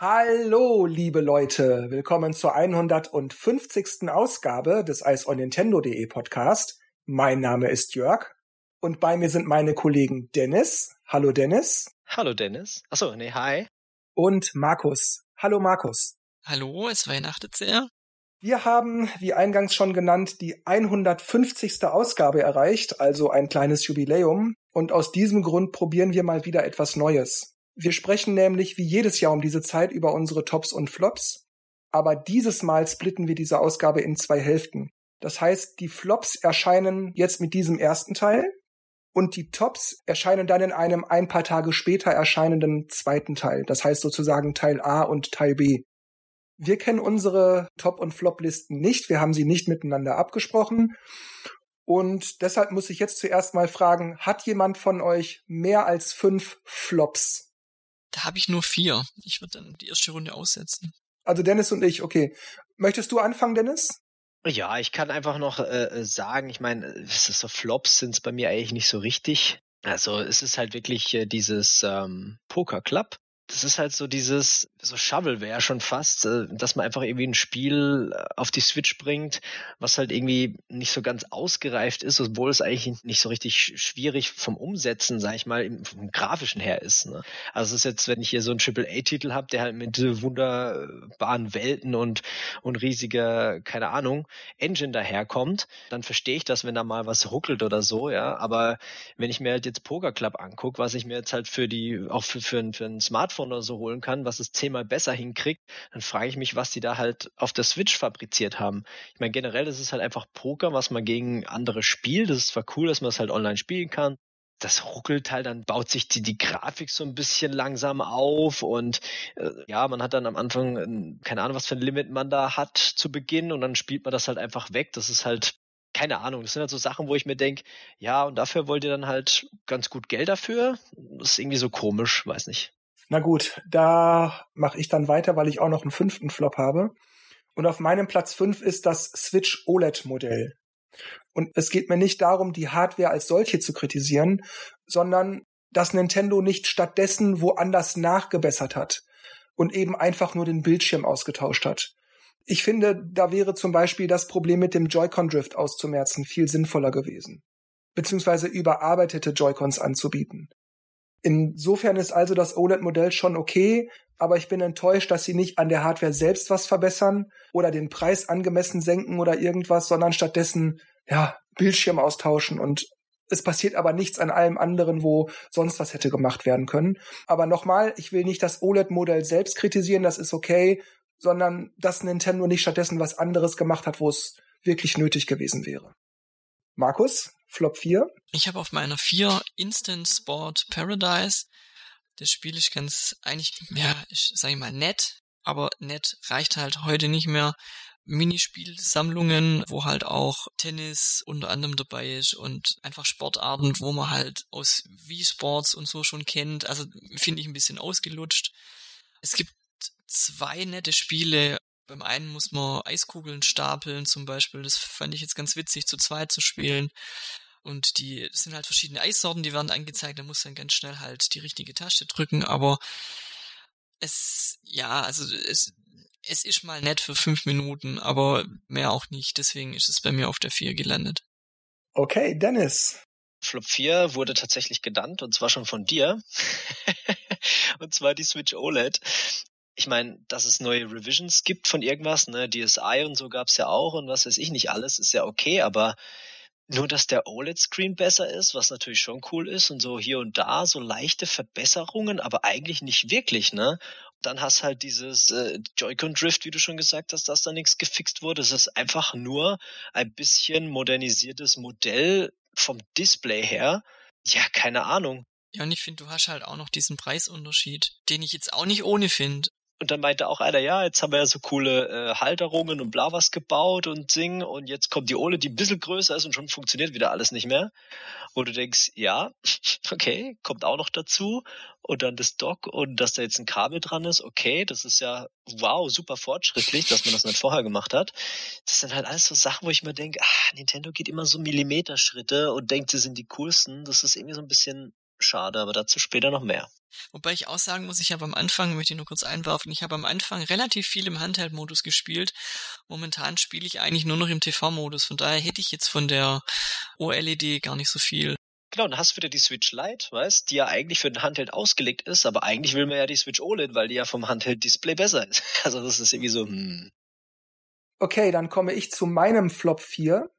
Hallo, liebe Leute, willkommen zur 150. Ausgabe des Eis on Nintendo.de Podcast. Mein Name ist Jörg und bei mir sind meine Kollegen Dennis. Hallo Dennis. Hallo Dennis. Achso, nee, hi. Und Markus. Hallo Markus. Hallo, es weihnachtet sehr. Wir haben, wie eingangs schon genannt, die 150. Ausgabe erreicht, also ein kleines Jubiläum. Und aus diesem Grund probieren wir mal wieder etwas Neues. Wir sprechen nämlich wie jedes Jahr um diese Zeit über unsere Tops und Flops, aber dieses Mal splitten wir diese Ausgabe in zwei Hälften. Das heißt, die Flops erscheinen jetzt mit diesem ersten Teil und die Tops erscheinen dann in einem ein paar Tage später erscheinenden zweiten Teil. Das heißt sozusagen Teil A und Teil B. Wir kennen unsere Top- und Flop-Listen nicht. Wir haben sie nicht miteinander abgesprochen. Und deshalb muss ich jetzt zuerst mal fragen, hat jemand von euch mehr als fünf Flops? Da habe ich nur vier. Ich würde dann die erste Runde aussetzen. Also Dennis und ich, okay. Möchtest du anfangen, Dennis? Ja, ich kann einfach noch äh, sagen, ich meine, so Flops sind es bei mir eigentlich nicht so richtig. Also es ist halt wirklich äh, dieses ähm, Poker Club das ist halt so dieses, so Shovelware schon fast, äh, dass man einfach irgendwie ein Spiel äh, auf die Switch bringt, was halt irgendwie nicht so ganz ausgereift ist, obwohl es eigentlich nicht so richtig schwierig vom Umsetzen, sag ich mal, vom Grafischen her ist. Ne? Also es ist jetzt, wenn ich hier so einen Triple-A-Titel habe, der halt mit wunderbaren Welten und, und riesiger, keine Ahnung, Engine daherkommt, dann verstehe ich das, wenn da mal was ruckelt oder so, ja. Aber wenn ich mir halt jetzt Poker Club angucke, was ich mir jetzt halt für die, auch für, für, für ein Smartphone iPhone oder so holen kann, was es zehnmal besser hinkriegt, dann frage ich mich, was die da halt auf der Switch fabriziert haben. Ich meine, generell ist es halt einfach Poker, was man gegen andere spielt. Das ist zwar cool, dass man es halt online spielen kann, das ruckelt halt, dann baut sich die, die Grafik so ein bisschen langsam auf und äh, ja, man hat dann am Anfang äh, keine Ahnung, was für ein Limit man da hat zu Beginn und dann spielt man das halt einfach weg. Das ist halt keine Ahnung, das sind halt so Sachen, wo ich mir denke, ja, und dafür wollt ihr dann halt ganz gut Geld dafür. Das ist irgendwie so komisch, weiß nicht. Na gut, da mache ich dann weiter, weil ich auch noch einen fünften Flop habe. Und auf meinem Platz fünf ist das Switch OLED-Modell. Und es geht mir nicht darum, die Hardware als solche zu kritisieren, sondern dass Nintendo nicht stattdessen woanders nachgebessert hat und eben einfach nur den Bildschirm ausgetauscht hat. Ich finde, da wäre zum Beispiel das Problem mit dem Joy-Con-Drift auszumerzen viel sinnvoller gewesen. Beziehungsweise überarbeitete Joy-Cons anzubieten. Insofern ist also das OLED-Modell schon okay, aber ich bin enttäuscht, dass sie nicht an der Hardware selbst was verbessern oder den Preis angemessen senken oder irgendwas, sondern stattdessen, ja, Bildschirm austauschen und es passiert aber nichts an allem anderen, wo sonst was hätte gemacht werden können. Aber nochmal, ich will nicht das OLED-Modell selbst kritisieren, das ist okay, sondern dass Nintendo nicht stattdessen was anderes gemacht hat, wo es wirklich nötig gewesen wäre. Markus? Flop 4? Ich habe auf meiner 4 Instant Sport Paradise. Das Spiel ist ganz eigentlich, ja, ich sage mal nett, aber nett reicht halt heute nicht mehr. Minispielsammlungen, wo halt auch Tennis unter anderem dabei ist und einfach Sportarten, wo man halt aus Wii Sports und so schon kennt. Also finde ich ein bisschen ausgelutscht. Es gibt zwei nette Spiele. Beim einen muss man Eiskugeln stapeln zum Beispiel. Das fand ich jetzt ganz witzig, zu zweit zu spielen. Und die das sind halt verschiedene Eissorten, die werden angezeigt. Da muss dann ganz schnell halt die richtige Taste drücken. Aber es, ja, also es, es ist mal nett für fünf Minuten, aber mehr auch nicht. Deswegen ist es bei mir auf der vier gelandet. Okay, Dennis. Flop 4 wurde tatsächlich genannt und zwar schon von dir. und zwar die Switch OLED ich meine, dass es neue Revisions gibt von irgendwas, ne, DSI und so gab's ja auch und was weiß ich nicht alles, ist ja okay, aber nur, dass der OLED-Screen besser ist, was natürlich schon cool ist und so hier und da so leichte Verbesserungen, aber eigentlich nicht wirklich, ne? Dann hast halt dieses äh, Joy-Con-Drift, wie du schon gesagt hast, dass da nichts gefixt wurde. Es ist einfach nur ein bisschen modernisiertes Modell vom Display her. Ja, keine Ahnung. Ja, und ich finde, du hast halt auch noch diesen Preisunterschied, den ich jetzt auch nicht ohne finde. Und dann meinte auch einer, ja, jetzt haben wir ja so coole äh, Halterungen und bla was gebaut und Sing und jetzt kommt die Ole, die ein bisschen größer ist und schon funktioniert wieder alles nicht mehr. Wo du denkst, ja, okay, kommt auch noch dazu. Und dann das Dock und dass da jetzt ein Kabel dran ist, okay, das ist ja wow, super fortschrittlich, dass man das nicht vorher gemacht hat. Das sind halt alles so Sachen, wo ich mir denke, ah, Nintendo geht immer so Millimeterschritte und denkt, sie sind die coolsten. Das ist irgendwie so ein bisschen schade, aber dazu später noch mehr. Wobei ich auch sagen muss, ich habe am Anfang, möchte ich nur kurz einwerfen, ich habe am Anfang relativ viel im Handheld-Modus gespielt. Momentan spiele ich eigentlich nur noch im TV-Modus. Von daher hätte ich jetzt von der OLED gar nicht so viel. Genau, dann hast du wieder die Switch Lite, weißt, die ja eigentlich für den Handheld ausgelegt ist, aber eigentlich will man ja die Switch OLED, weil die ja vom Handheld-Display besser ist. Also das ist irgendwie so, hm. Okay, dann komme ich zu meinem Flop 4.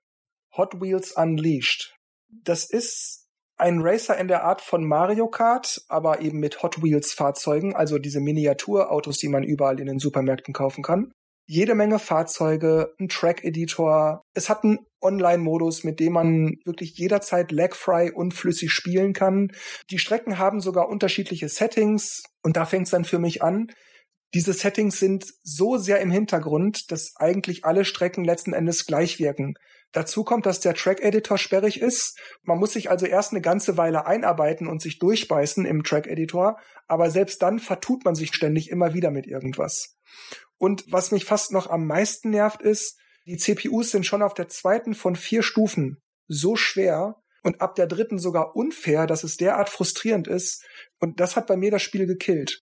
Hot Wheels Unleashed. Das ist ein Racer in der Art von Mario Kart, aber eben mit Hot Wheels Fahrzeugen, also diese Miniaturautos, die man überall in den Supermärkten kaufen kann. Jede Menge Fahrzeuge, ein Track-Editor. Es hat einen Online-Modus, mit dem man wirklich jederzeit lagfrei und flüssig spielen kann. Die Strecken haben sogar unterschiedliche Settings und da fängt es dann für mich an. Diese Settings sind so sehr im Hintergrund, dass eigentlich alle Strecken letzten Endes gleich wirken. Dazu kommt, dass der Track-Editor sperrig ist. Man muss sich also erst eine ganze Weile einarbeiten und sich durchbeißen im Track-Editor, aber selbst dann vertut man sich ständig immer wieder mit irgendwas. Und was mich fast noch am meisten nervt ist, die CPUs sind schon auf der zweiten von vier Stufen so schwer und ab der dritten sogar unfair, dass es derart frustrierend ist. Und das hat bei mir das Spiel gekillt.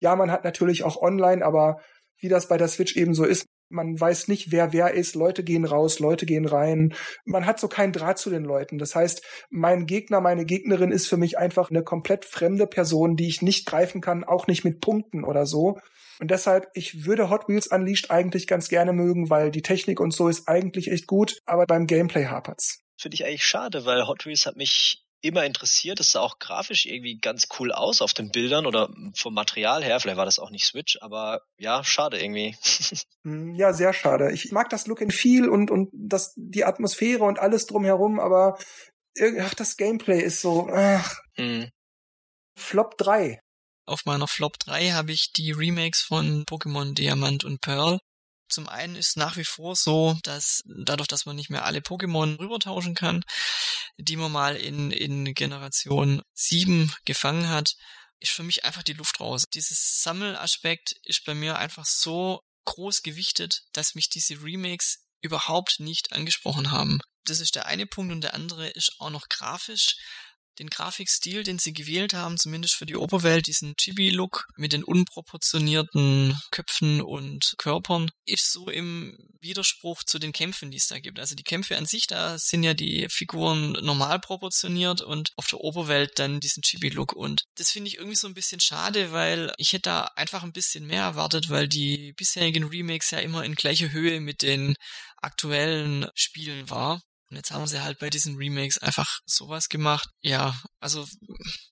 Ja, man hat natürlich auch online, aber wie das bei der Switch eben so ist, man weiß nicht, wer wer ist, Leute gehen raus, Leute gehen rein. Man hat so keinen Draht zu den Leuten. Das heißt, mein Gegner, meine Gegnerin ist für mich einfach eine komplett fremde Person, die ich nicht greifen kann, auch nicht mit Punkten oder so. Und deshalb, ich würde Hot Wheels Unleashed eigentlich ganz gerne mögen, weil die Technik und so ist eigentlich echt gut, aber beim Gameplay hapert's. Finde ich eigentlich schade, weil Hot Wheels hat mich immer interessiert. Es sah auch grafisch irgendwie ganz cool aus auf den Bildern oder vom Material her. Vielleicht war das auch nicht Switch, aber ja, schade irgendwie. Hm, ja, sehr schade. Ich mag das Look and Feel und, und das, die Atmosphäre und alles drumherum, aber ach, das Gameplay ist so, ach. Hm. Flop 3. Auf meiner Flop 3 habe ich die Remakes von Pokémon Diamant und Pearl. Zum einen ist nach wie vor so, dass dadurch, dass man nicht mehr alle Pokémon rübertauschen kann, die man mal in, in Generation 7 gefangen hat, ist für mich einfach die Luft raus. Dieses Sammelaspekt ist bei mir einfach so groß gewichtet, dass mich diese Remakes überhaupt nicht angesprochen haben. Das ist der eine Punkt und der andere ist auch noch grafisch den Grafikstil, den sie gewählt haben, zumindest für die Oberwelt, diesen Chibi-Look mit den unproportionierten Köpfen und Körpern, ist so im Widerspruch zu den Kämpfen, die es da gibt. Also die Kämpfe an sich, da sind ja die Figuren normal proportioniert und auf der Oberwelt dann diesen Chibi-Look. Und das finde ich irgendwie so ein bisschen schade, weil ich hätte da einfach ein bisschen mehr erwartet, weil die bisherigen Remakes ja immer in gleicher Höhe mit den aktuellen Spielen war. Und jetzt haben sie halt bei diesen Remakes einfach sowas gemacht. Ja, also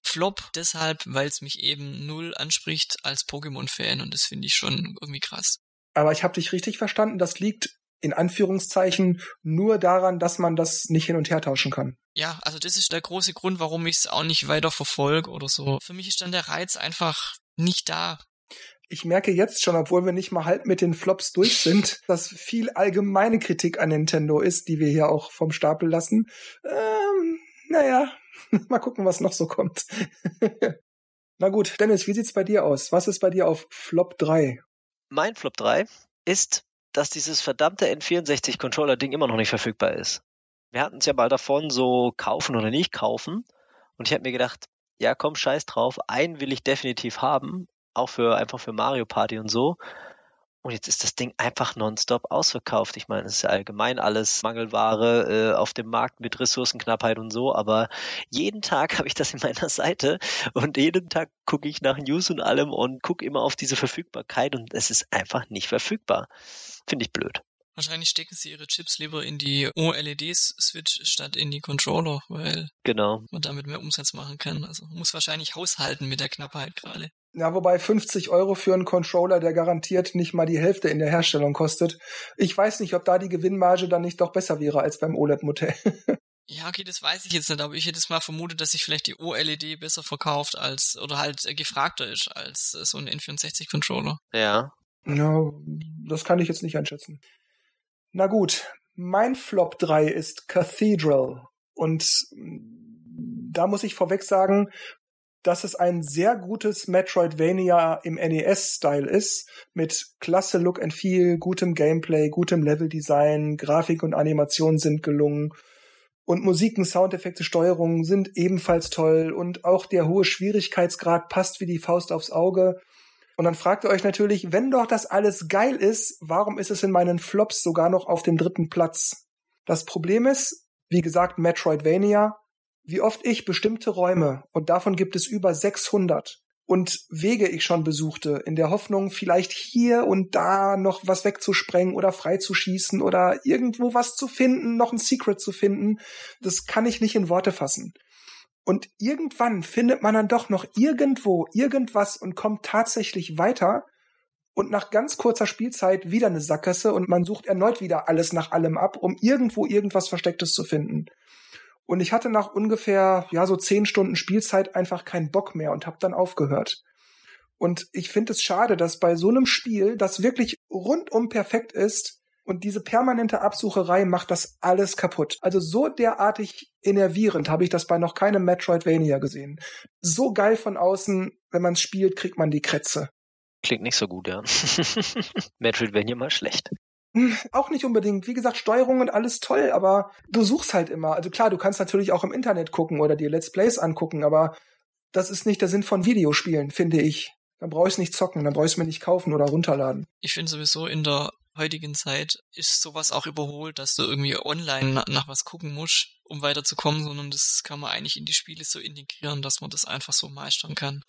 Flop deshalb, weil es mich eben null anspricht als Pokémon-Fan und das finde ich schon irgendwie krass. Aber ich habe dich richtig verstanden, das liegt in Anführungszeichen nur daran, dass man das nicht hin und her tauschen kann. Ja, also das ist der große Grund, warum ich es auch nicht weiter verfolge oder so. Für mich ist dann der Reiz einfach nicht da ich merke jetzt schon, obwohl wir nicht mal halb mit den Flops durch sind, dass viel allgemeine Kritik an Nintendo ist, die wir hier auch vom Stapel lassen. Ähm, naja, mal gucken, was noch so kommt. Na gut, Dennis, wie sieht's bei dir aus? Was ist bei dir auf Flop 3? Mein Flop 3 ist, dass dieses verdammte N64-Controller-Ding immer noch nicht verfügbar ist. Wir hatten es ja mal davon, so kaufen oder nicht kaufen. Und ich habe mir gedacht, ja komm, scheiß drauf, einen will ich definitiv haben, auch für einfach für Mario Party und so. Und jetzt ist das Ding einfach nonstop ausverkauft. Ich meine, es ist ja allgemein alles Mangelware äh, auf dem Markt mit Ressourcenknappheit und so, aber jeden Tag habe ich das in meiner Seite und jeden Tag gucke ich nach News und allem und gucke immer auf diese Verfügbarkeit und es ist einfach nicht verfügbar. Finde ich blöd. Wahrscheinlich stecken sie ihre Chips lieber in die OLED-Switch statt in die Controller, weil genau. man damit mehr Umsatz machen kann. Also man muss wahrscheinlich haushalten mit der Knappheit gerade. Ja, wobei 50 Euro für einen Controller, der garantiert nicht mal die Hälfte in der Herstellung kostet. Ich weiß nicht, ob da die Gewinnmarge dann nicht doch besser wäre als beim OLED-Modell. Ja, okay, das weiß ich jetzt nicht, aber ich hätte es mal vermutet, dass sich vielleicht die OLED besser verkauft als oder halt gefragter ist als so ein N64-Controller. Ja. Ja, das kann ich jetzt nicht einschätzen. Na gut, mein Flop 3 ist Cathedral. Und da muss ich vorweg sagen, dass es ein sehr gutes Metroidvania im NES-Style ist, mit klasse Look and Feel, gutem Gameplay, gutem Leveldesign, Grafik und Animation sind gelungen. Und Musiken, Soundeffekte, Steuerung sind ebenfalls toll und auch der hohe Schwierigkeitsgrad passt wie die Faust aufs Auge. Und dann fragt ihr euch natürlich, wenn doch das alles geil ist, warum ist es in meinen Flops sogar noch auf dem dritten Platz? Das Problem ist, wie gesagt, Metroidvania, wie oft ich bestimmte Räume, und davon gibt es über 600, und Wege ich schon besuchte, in der Hoffnung, vielleicht hier und da noch was wegzusprengen oder freizuschießen oder irgendwo was zu finden, noch ein Secret zu finden, das kann ich nicht in Worte fassen. Und irgendwann findet man dann doch noch irgendwo irgendwas und kommt tatsächlich weiter. Und nach ganz kurzer Spielzeit wieder eine Sackgasse und man sucht erneut wieder alles nach allem ab, um irgendwo irgendwas Verstecktes zu finden. Und ich hatte nach ungefähr, ja, so zehn Stunden Spielzeit einfach keinen Bock mehr und habe dann aufgehört. Und ich finde es schade, dass bei so einem Spiel, das wirklich rundum perfekt ist, und diese permanente Absucherei macht das alles kaputt. Also so derartig innervierend habe ich das bei noch keinem Metroidvania gesehen. So geil von außen, wenn man es spielt, kriegt man die Krätze. Klingt nicht so gut, ja. Metroidvania mal schlecht. Hm, auch nicht unbedingt. Wie gesagt, Steuerung und alles toll, aber du suchst halt immer. Also klar, du kannst natürlich auch im Internet gucken oder dir Let's Plays angucken, aber das ist nicht der Sinn von Videospielen, finde ich. Dann brauche ich es nicht zocken, dann brauche ich es mir nicht kaufen oder runterladen. Ich finde sowieso in der heutigen Zeit ist sowas auch überholt, dass du irgendwie online nach, nach was gucken musst, um weiterzukommen, sondern das kann man eigentlich in die Spiele so integrieren, dass man das einfach so meistern kann.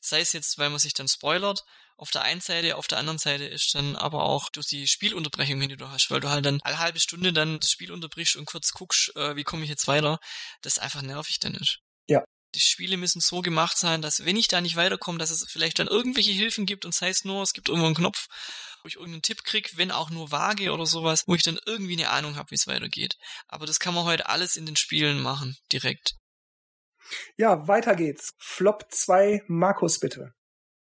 Sei es jetzt, weil man sich dann spoilert, auf der einen Seite, auf der anderen Seite ist dann aber auch durch die Spielunterbrechung, die du hast, weil du halt dann alle halbe Stunde dann das Spiel unterbrichst und kurz guckst, äh, wie komme ich jetzt weiter, das einfach nervig dann ist. Ja. Die Spiele müssen so gemacht sein, dass wenn ich da nicht weiterkomme, dass es vielleicht dann irgendwelche Hilfen gibt und sei es nur, es gibt irgendwo einen Knopf, wo ich irgendeinen Tipp krieg, wenn auch nur vage oder sowas, wo ich dann irgendwie eine Ahnung habe, wie es weitergeht. Aber das kann man heute alles in den Spielen machen, direkt. Ja, weiter geht's. Flop 2, Markus bitte.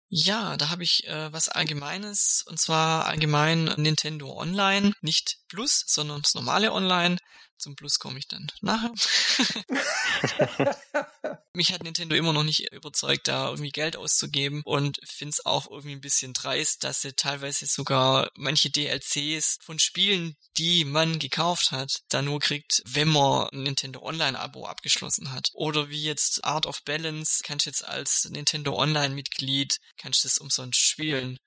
Ja, da habe ich äh, was Allgemeines und zwar allgemein Nintendo Online, nicht Plus, sondern das normale Online. Zum Plus komme ich dann nachher. Mich hat Nintendo immer noch nicht überzeugt, da irgendwie Geld auszugeben und finde es auch irgendwie ein bisschen dreist, dass sie teilweise sogar manche DLCs von Spielen, die man gekauft hat, da nur kriegt, wenn man ein Nintendo Online-Abo abgeschlossen hat. Oder wie jetzt Art of Balance, kannst du jetzt als Nintendo Online-Mitglied, kannst du das umsonst spielen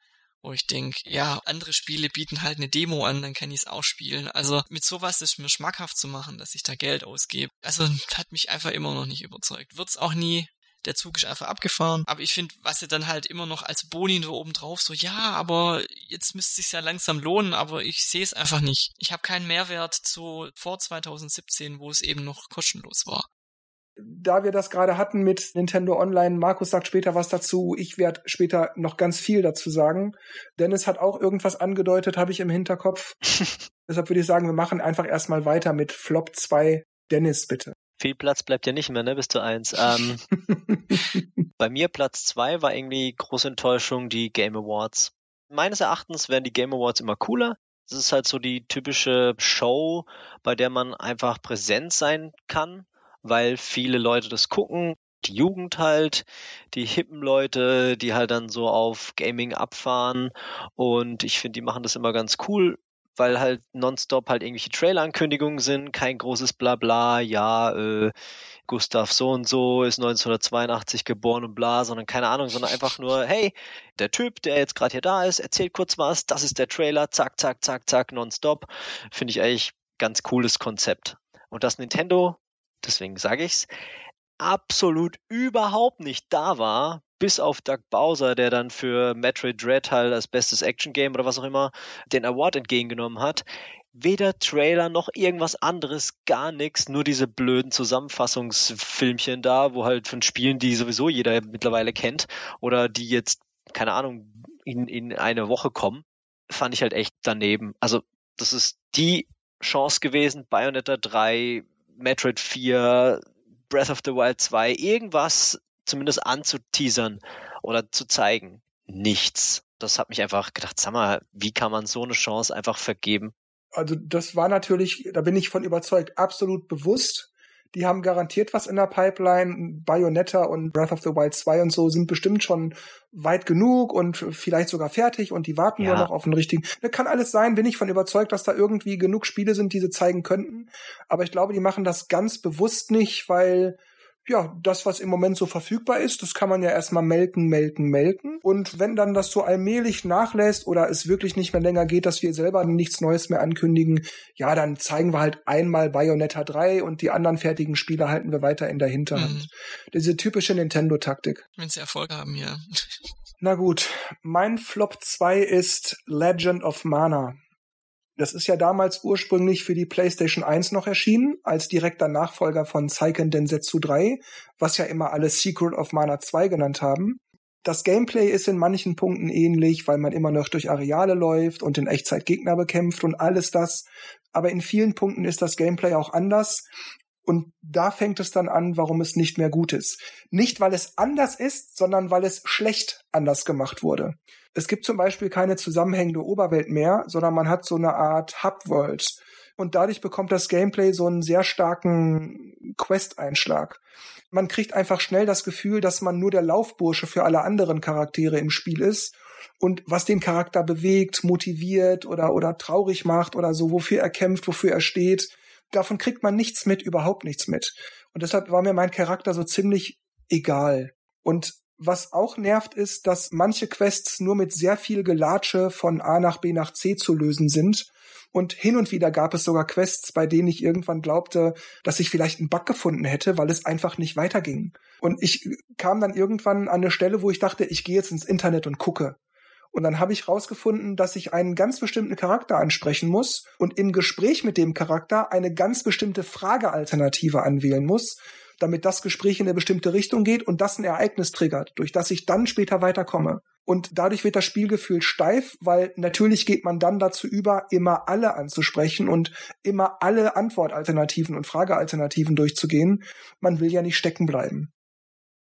wo ich denke, ja, andere Spiele bieten halt eine Demo an, dann kann ich es auch spielen. Also mit sowas ist mir schmackhaft zu machen, dass ich da Geld ausgebe. Also hat mich einfach immer noch nicht überzeugt. Wird's auch nie. Der Zug ist einfach abgefahren. Aber ich finde, was sie dann halt immer noch als Boni da oben drauf, so, ja, aber jetzt müsste es ja langsam lohnen, aber ich sehe es einfach nicht. Ich habe keinen Mehrwert zu vor 2017, wo es eben noch kostenlos war da wir das gerade hatten mit Nintendo Online, Markus sagt später was dazu, ich werde später noch ganz viel dazu sagen. Dennis hat auch irgendwas angedeutet, habe ich im Hinterkopf. Deshalb würde ich sagen, wir machen einfach erstmal weiter mit Flop 2. Dennis, bitte. Viel Platz bleibt ja nicht mehr, ne, bis zu eins. Ähm, bei mir Platz 2 war irgendwie große Enttäuschung die Game Awards. Meines Erachtens werden die Game Awards immer cooler. Das ist halt so die typische Show, bei der man einfach präsent sein kann weil viele Leute das gucken. Die Jugend halt, die hippen Leute, die halt dann so auf Gaming abfahren. Und ich finde, die machen das immer ganz cool, weil halt nonstop halt irgendwelche Trailer-Ankündigungen sind, kein großes Blabla, ja, äh, Gustav so und so ist 1982 geboren und bla, sondern keine Ahnung, sondern einfach nur, hey, der Typ, der jetzt gerade hier da ist, erzählt kurz was, das ist der Trailer, zack, zack, zack, zack, nonstop. Finde ich eigentlich ganz cooles Konzept. Und das Nintendo deswegen sage ich's, absolut überhaupt nicht da war, bis auf Doug Bowser, der dann für Metroid Dread halt als bestes Action Game oder was auch immer den Award entgegengenommen hat. Weder Trailer noch irgendwas anderes, gar nichts, nur diese blöden Zusammenfassungsfilmchen da, wo halt von Spielen, die sowieso jeder mittlerweile kennt oder die jetzt, keine Ahnung, in, in eine Woche kommen, fand ich halt echt daneben. Also, das ist die Chance gewesen, Bayonetta 3 Metroid 4, Breath of the Wild 2, irgendwas zumindest anzuteasern oder zu zeigen. Nichts. Das hat mich einfach gedacht, sag mal, wie kann man so eine Chance einfach vergeben? Also das war natürlich, da bin ich von überzeugt, absolut bewusst. Die haben garantiert was in der Pipeline. Bayonetta und Breath of the Wild 2 und so sind bestimmt schon weit genug und vielleicht sogar fertig und die warten ja. nur noch auf den richtigen. Das kann alles sein, bin ich von überzeugt, dass da irgendwie genug Spiele sind, die sie zeigen könnten. Aber ich glaube, die machen das ganz bewusst nicht, weil ja, das, was im Moment so verfügbar ist, das kann man ja erstmal melken, melken, melken. Und wenn dann das so allmählich nachlässt oder es wirklich nicht mehr länger geht, dass wir selber nichts Neues mehr ankündigen, ja, dann zeigen wir halt einmal Bayonetta 3 und die anderen fertigen Spiele halten wir weiter in der Hinterhand. Mhm. Diese typische Nintendo-Taktik. Wenn sie Erfolg haben, ja. Na gut, mein Flop 2 ist Legend of Mana. Das ist ja damals ursprünglich für die PlayStation 1 noch erschienen, als direkter Nachfolger von Seiken Densetsu 3, was ja immer alle Secret of Mana 2 genannt haben. Das Gameplay ist in manchen Punkten ähnlich, weil man immer noch durch Areale läuft und in Echtzeit Gegner bekämpft und alles das. Aber in vielen Punkten ist das Gameplay auch anders. Und da fängt es dann an, warum es nicht mehr gut ist. Nicht, weil es anders ist, sondern weil es schlecht anders gemacht wurde. Es gibt zum Beispiel keine zusammenhängende Oberwelt mehr, sondern man hat so eine Art Hub-World. Und dadurch bekommt das Gameplay so einen sehr starken Quest-Einschlag. Man kriegt einfach schnell das Gefühl, dass man nur der Laufbursche für alle anderen Charaktere im Spiel ist und was den Charakter bewegt, motiviert oder, oder traurig macht oder so, wofür er kämpft, wofür er steht. Davon kriegt man nichts mit, überhaupt nichts mit. Und deshalb war mir mein Charakter so ziemlich egal. Und was auch nervt, ist, dass manche Quests nur mit sehr viel Gelatsche von A nach B nach C zu lösen sind. Und hin und wieder gab es sogar Quests, bei denen ich irgendwann glaubte, dass ich vielleicht einen Bug gefunden hätte, weil es einfach nicht weiterging. Und ich kam dann irgendwann an eine Stelle, wo ich dachte, ich gehe jetzt ins Internet und gucke. Und dann habe ich rausgefunden, dass ich einen ganz bestimmten Charakter ansprechen muss und im Gespräch mit dem Charakter eine ganz bestimmte Fragealternative anwählen muss damit das Gespräch in eine bestimmte Richtung geht und das ein Ereignis triggert, durch das ich dann später weiterkomme. Und dadurch wird das Spielgefühl steif, weil natürlich geht man dann dazu über, immer alle anzusprechen und immer alle Antwortalternativen und Fragealternativen durchzugehen. Man will ja nicht stecken bleiben.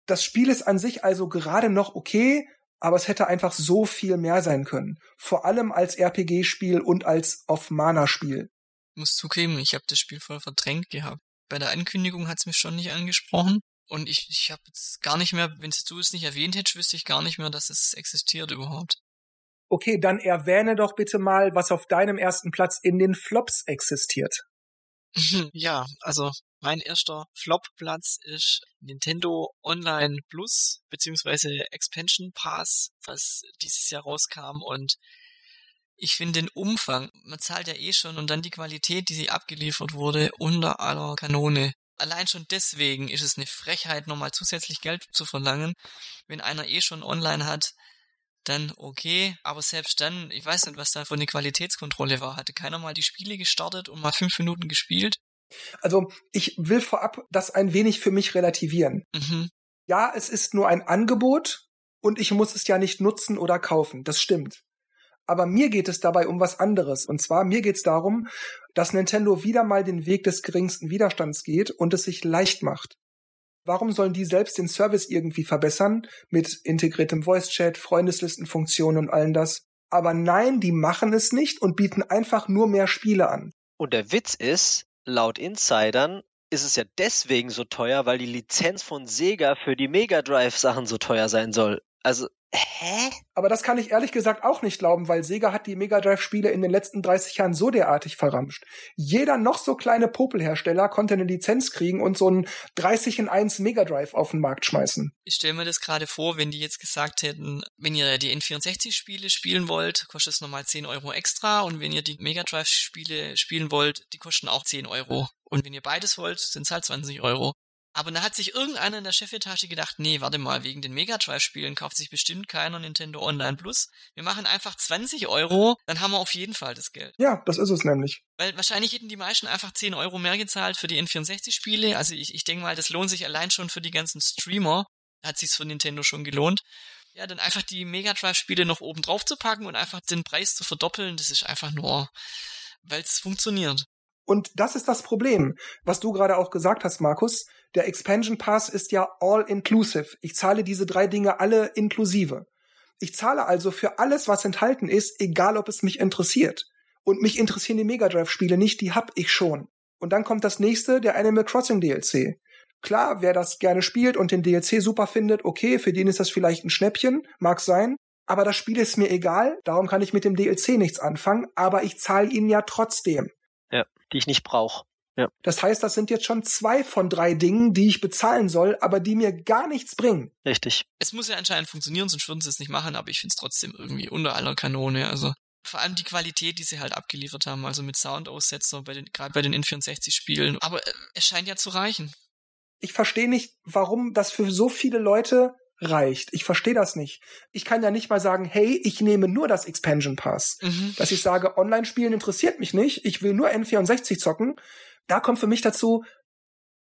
Das Spiel ist an sich also gerade noch okay, aber es hätte einfach so viel mehr sein können. Vor allem als RPG-Spiel und als Off-Mana-Spiel. Ich muss zugeben, ich habe das Spiel voll verdrängt gehabt bei der Ankündigung hat es mich schon nicht angesprochen. Und ich, ich habe jetzt gar nicht mehr, wenn du es nicht erwähnt hättest, wüsste ich gar nicht mehr, dass es existiert überhaupt. Okay, dann erwähne doch bitte mal, was auf deinem ersten Platz in den Flops existiert. Ja, also mein erster Flop-Platz ist Nintendo Online Plus beziehungsweise Expansion Pass, was dieses Jahr rauskam und ich finde den Umfang, man zahlt ja eh schon und dann die Qualität, die sie abgeliefert wurde, unter aller Kanone. Allein schon deswegen ist es eine Frechheit, nochmal zusätzlich Geld zu verlangen. Wenn einer eh schon online hat, dann okay, aber selbst dann, ich weiß nicht, was da für eine Qualitätskontrolle war. Hatte keiner mal die Spiele gestartet und mal fünf Minuten gespielt? Also ich will vorab das ein wenig für mich relativieren. Mhm. Ja, es ist nur ein Angebot und ich muss es ja nicht nutzen oder kaufen. Das stimmt. Aber mir geht es dabei um was anderes. Und zwar, mir geht es darum, dass Nintendo wieder mal den Weg des geringsten Widerstands geht und es sich leicht macht. Warum sollen die selbst den Service irgendwie verbessern mit integriertem Voice-Chat, Freundeslistenfunktionen und allen das? Aber nein, die machen es nicht und bieten einfach nur mehr Spiele an. Und der Witz ist, laut Insidern ist es ja deswegen so teuer, weil die Lizenz von Sega für die Mega Drive Sachen so teuer sein soll. Also Hä? Aber das kann ich ehrlich gesagt auch nicht glauben, weil Sega hat die Mega Drive Spiele in den letzten 30 Jahren so derartig verramscht. Jeder noch so kleine Popelhersteller konnte eine Lizenz kriegen und so ein 30 in 1 Mega Drive auf den Markt schmeißen. Ich stelle mir das gerade vor, wenn die jetzt gesagt hätten, wenn ihr die N64 Spiele spielen wollt, kostet es nochmal 10 Euro extra und wenn ihr die Mega Drive Spiele spielen wollt, die kosten auch 10 Euro. Und wenn ihr beides wollt, sind es halt 20 Euro. Aber da hat sich irgendeiner in der Chefetage gedacht, nee, warte mal, wegen den Mega Drive Spielen kauft sich bestimmt keiner Nintendo Online Plus. Wir machen einfach 20 Euro, dann haben wir auf jeden Fall das Geld. Ja, das ist es nämlich. Weil wahrscheinlich hätten die meisten einfach 10 Euro mehr gezahlt für die N64 Spiele. Also ich, ich denke mal, das lohnt sich allein schon für die ganzen Streamer. Hat sich's für Nintendo schon gelohnt. Ja, dann einfach die Mega Drive Spiele noch oben drauf zu packen und einfach den Preis zu verdoppeln, das ist einfach nur, weil es funktioniert. Und das ist das Problem, was du gerade auch gesagt hast, Markus. Der Expansion Pass ist ja all inclusive. Ich zahle diese drei Dinge alle inklusive. Ich zahle also für alles, was enthalten ist, egal ob es mich interessiert. Und mich interessieren die Mega Drive Spiele nicht, die hab ich schon. Und dann kommt das nächste, der Animal Crossing DLC. Klar, wer das gerne spielt und den DLC super findet, okay, für den ist das vielleicht ein Schnäppchen, mag sein. Aber das Spiel ist mir egal, darum kann ich mit dem DLC nichts anfangen, aber ich zahle ihn ja trotzdem. Ja, die ich nicht brauche. Ja. Das heißt, das sind jetzt schon zwei von drei Dingen, die ich bezahlen soll, aber die mir gar nichts bringen. Richtig. Es muss ja anscheinend funktionieren, sonst würden sie es nicht machen, aber ich finde es trotzdem irgendwie unter aller Kanone. Also vor allem die Qualität, die sie halt abgeliefert haben, also mit Soundaussetzer, bei den, gerade bei den N64-Spielen. Aber äh, es scheint ja zu reichen. Ich verstehe nicht, warum das für so viele Leute reicht. Ich verstehe das nicht. Ich kann ja nicht mal sagen, hey, ich nehme nur das Expansion Pass. Mhm. Dass ich sage, Online-Spielen interessiert mich nicht, ich will nur N64 zocken. Da kommt für mich dazu,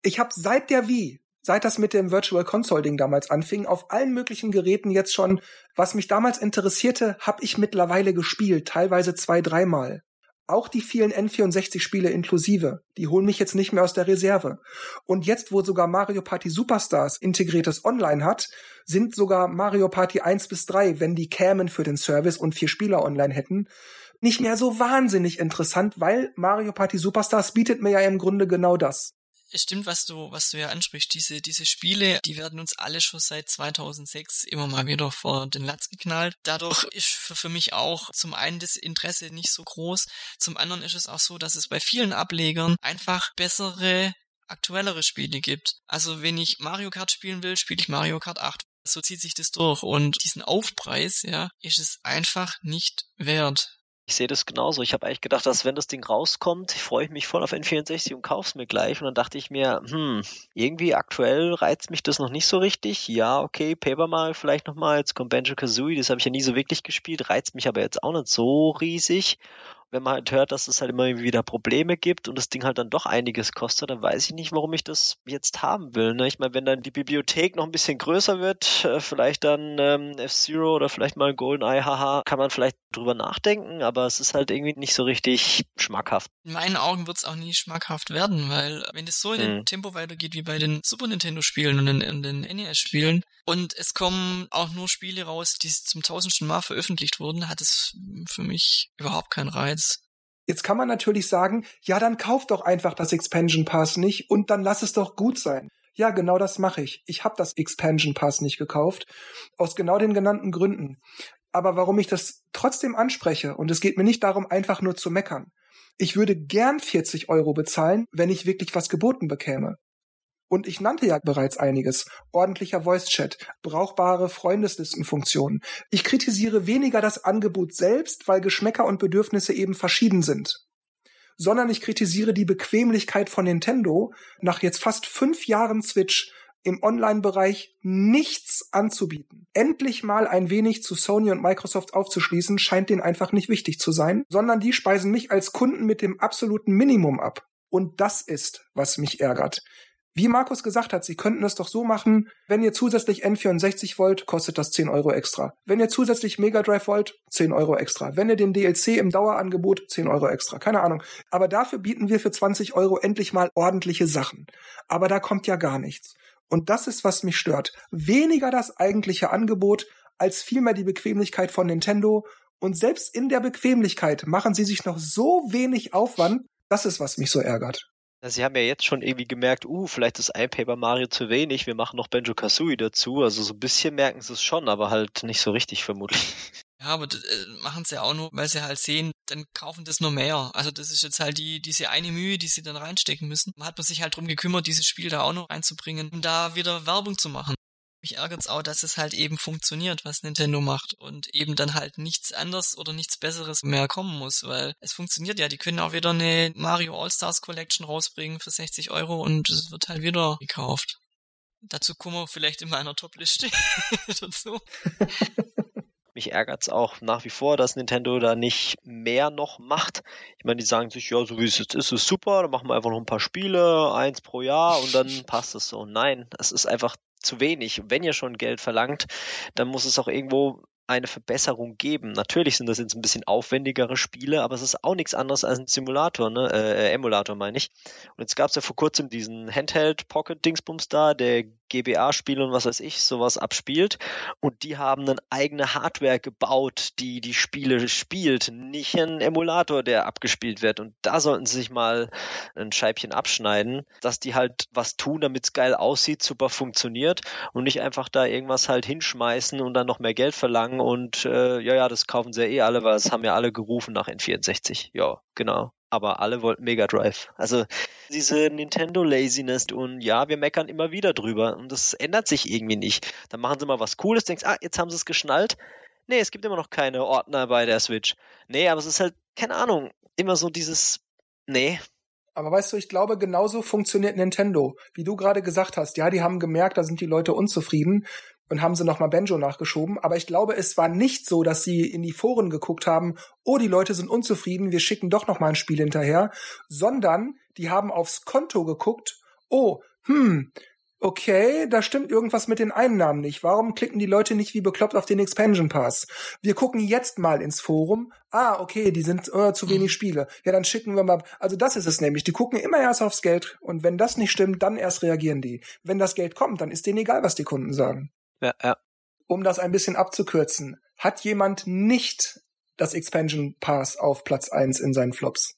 ich habe seit der Wii, seit das mit dem Virtual Console Ding damals anfing, auf allen möglichen Geräten jetzt schon, was mich damals interessierte, habe ich mittlerweile gespielt, teilweise zwei, dreimal. Auch die vielen N64-Spiele inklusive, die holen mich jetzt nicht mehr aus der Reserve. Und jetzt, wo sogar Mario Party Superstars integriertes Online hat, sind sogar Mario Party 1 bis 3, wenn die kämen für den Service und vier Spieler online hätten, nicht mehr so wahnsinnig interessant, weil Mario Party Superstars bietet mir ja im Grunde genau das es stimmt, was du, was du ja ansprichst. Diese, diese Spiele, die werden uns alle schon seit 2006 immer mal wieder vor den Latz geknallt. Dadurch ist für, für mich auch zum einen das Interesse nicht so groß. Zum anderen ist es auch so, dass es bei vielen Ablegern einfach bessere aktuellere Spiele gibt. Also wenn ich Mario Kart spielen will, spiele ich Mario Kart 8. So zieht sich das durch und diesen Aufpreis, ja, ist es einfach nicht wert. Ich sehe das genauso. Ich habe eigentlich gedacht, dass wenn das Ding rauskommt, freue ich mich voll auf N64 und kauf's mir gleich. Und dann dachte ich mir, hm, irgendwie aktuell reizt mich das noch nicht so richtig. Ja, okay, Paper mal vielleicht nochmal. Jetzt kommt Banjo Kazooie, das habe ich ja nie so wirklich gespielt, reizt mich aber jetzt auch nicht so riesig wenn man halt hört, dass es halt immer wieder Probleme gibt und das Ding halt dann doch einiges kostet, dann weiß ich nicht, warum ich das jetzt haben will. Ne? Ich meine, wenn dann die Bibliothek noch ein bisschen größer wird, äh, vielleicht dann ähm, F-Zero oder vielleicht mal GoldenEye, haha, kann man vielleicht drüber nachdenken, aber es ist halt irgendwie nicht so richtig schmackhaft. In meinen Augen wird es auch nie schmackhaft werden, weil wenn es so in hm. dem Tempo weitergeht wie bei den Super Nintendo-Spielen und in den NES-Spielen und es kommen auch nur Spiele raus, die zum tausendsten Mal veröffentlicht wurden, hat es für mich überhaupt keinen Reiz. Jetzt kann man natürlich sagen, ja, dann kauf doch einfach das Expansion Pass nicht und dann lass es doch gut sein. Ja, genau das mache ich. Ich habe das Expansion Pass nicht gekauft, aus genau den genannten Gründen. Aber warum ich das trotzdem anspreche, und es geht mir nicht darum, einfach nur zu meckern. Ich würde gern 40 Euro bezahlen, wenn ich wirklich was geboten bekäme. Und ich nannte ja bereits einiges. Ordentlicher Voice-Chat, brauchbare Freundeslistenfunktionen. Ich kritisiere weniger das Angebot selbst, weil Geschmäcker und Bedürfnisse eben verschieden sind. Sondern ich kritisiere die Bequemlichkeit von Nintendo, nach jetzt fast fünf Jahren Switch im Online-Bereich nichts anzubieten. Endlich mal ein wenig zu Sony und Microsoft aufzuschließen, scheint denen einfach nicht wichtig zu sein, sondern die speisen mich als Kunden mit dem absoluten Minimum ab. Und das ist, was mich ärgert. Wie Markus gesagt hat, Sie könnten es doch so machen, wenn ihr zusätzlich N64 wollt, kostet das 10 Euro extra. Wenn ihr zusätzlich Mega Drive wollt, 10 Euro extra. Wenn ihr den DLC im Dauerangebot, 10 Euro extra. Keine Ahnung. Aber dafür bieten wir für 20 Euro endlich mal ordentliche Sachen. Aber da kommt ja gar nichts. Und das ist, was mich stört. Weniger das eigentliche Angebot, als vielmehr die Bequemlichkeit von Nintendo. Und selbst in der Bequemlichkeit machen sie sich noch so wenig Aufwand. Das ist, was mich so ärgert. Sie haben ja jetzt schon irgendwie gemerkt, uh, vielleicht ist ein Paper Mario zu wenig, wir machen noch Benjo Kazooie dazu. Also so ein bisschen merken sie es schon, aber halt nicht so richtig vermutlich. Ja, aber äh, machen sie ja auch nur, weil sie halt sehen, dann kaufen das nur mehr. Also das ist jetzt halt die diese eine Mühe, die sie dann reinstecken müssen. Man hat man sich halt drum gekümmert, dieses Spiel da auch noch reinzubringen, um da wieder Werbung zu machen mich ärgert's auch, dass es halt eben funktioniert, was Nintendo macht und eben dann halt nichts anderes oder nichts Besseres mehr kommen muss, weil es funktioniert ja. Die können auch wieder eine Mario All-Stars Collection rausbringen für 60 Euro und es wird halt wieder gekauft. Dazu kommen wir vielleicht in meiner Top-Liste dazu. Mich ärgert's auch nach wie vor, dass Nintendo da nicht mehr noch macht. Ich meine, die sagen sich, ja, so wie es jetzt ist, ist super, dann machen wir einfach noch ein paar Spiele, eins pro Jahr und dann passt es so. Nein, es ist einfach zu wenig. Wenn ihr schon Geld verlangt, dann muss es auch irgendwo eine Verbesserung geben. Natürlich sind das jetzt ein bisschen aufwendigere Spiele, aber es ist auch nichts anderes als ein Simulator, ne? Äh, Emulator meine ich. Und jetzt gab es ja vor kurzem diesen Handheld Pocket Dingsbums da, der GBA-Spiele und was weiß ich, sowas abspielt. Und die haben eine eigene Hardware gebaut, die die Spiele spielt, nicht ein Emulator, der abgespielt wird. Und da sollten sie sich mal ein Scheibchen abschneiden, dass die halt was tun, damit es geil aussieht, super funktioniert und nicht einfach da irgendwas halt hinschmeißen und dann noch mehr Geld verlangen und äh, ja, ja, das kaufen sie ja eh alle, weil es haben ja alle gerufen nach N64. Ja, genau aber alle wollten Mega Drive. Also diese Nintendo Laziness und ja, wir meckern immer wieder drüber und das ändert sich irgendwie nicht. Dann machen sie mal was Cooles, denkst, ah, jetzt haben sie es geschnallt. Nee, es gibt immer noch keine Ordner bei der Switch. Nee, aber es ist halt, keine Ahnung, immer so dieses, nee, aber weißt du, ich glaube, genauso funktioniert Nintendo. Wie du gerade gesagt hast, ja, die haben gemerkt, da sind die Leute unzufrieden und haben sie nochmal Benjo nachgeschoben. Aber ich glaube, es war nicht so, dass sie in die Foren geguckt haben, oh, die Leute sind unzufrieden, wir schicken doch nochmal ein Spiel hinterher, sondern die haben aufs Konto geguckt, oh, hm, okay, da stimmt irgendwas mit den Einnahmen nicht. Warum klicken die Leute nicht wie bekloppt auf den Expansion Pass? Wir gucken jetzt mal ins Forum. Ah, okay, die sind äh, zu wenig mhm. Spiele. Ja, dann schicken wir mal. Also das ist es nämlich. Die gucken immer erst aufs Geld und wenn das nicht stimmt, dann erst reagieren die. Wenn das Geld kommt, dann ist denen egal, was die Kunden sagen. Ja, ja. Um das ein bisschen abzukürzen, hat jemand nicht das Expansion Pass auf Platz 1 in seinen Flops?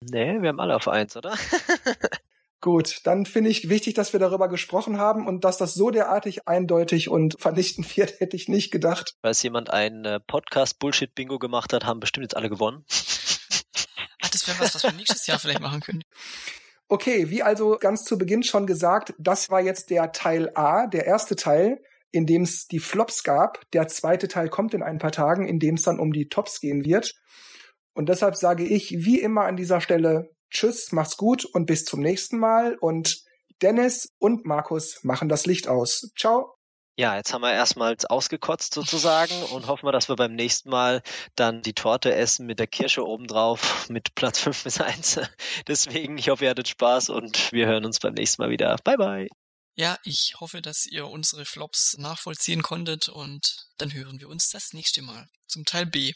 nee, wir haben alle auf 1, oder? Gut, dann finde ich wichtig, dass wir darüber gesprochen haben und dass das so derartig eindeutig und vernichtend wird, hätte ich nicht gedacht. Falls jemand ein äh, Podcast-Bullshit-Bingo gemacht hat, haben bestimmt jetzt alle gewonnen. Ach, das wäre was, was wir nächstes Jahr vielleicht machen können. Okay, wie also ganz zu Beginn schon gesagt, das war jetzt der Teil A, der erste Teil, in dem es die Flops gab. Der zweite Teil kommt in ein paar Tagen, in dem es dann um die Tops gehen wird. Und deshalb sage ich wie immer an dieser Stelle Tschüss, macht's gut und bis zum nächsten Mal. Und Dennis und Markus machen das Licht aus. Ciao. Ja, jetzt haben wir erstmals ausgekotzt sozusagen und hoffen wir, dass wir beim nächsten Mal dann die Torte essen mit der Kirsche obendrauf mit Platz 5 bis 1. Deswegen, ich hoffe, ihr hattet Spaß und wir hören uns beim nächsten Mal wieder. Bye bye. Ja, ich hoffe, dass ihr unsere Flops nachvollziehen konntet und dann hören wir uns das nächste Mal zum Teil B.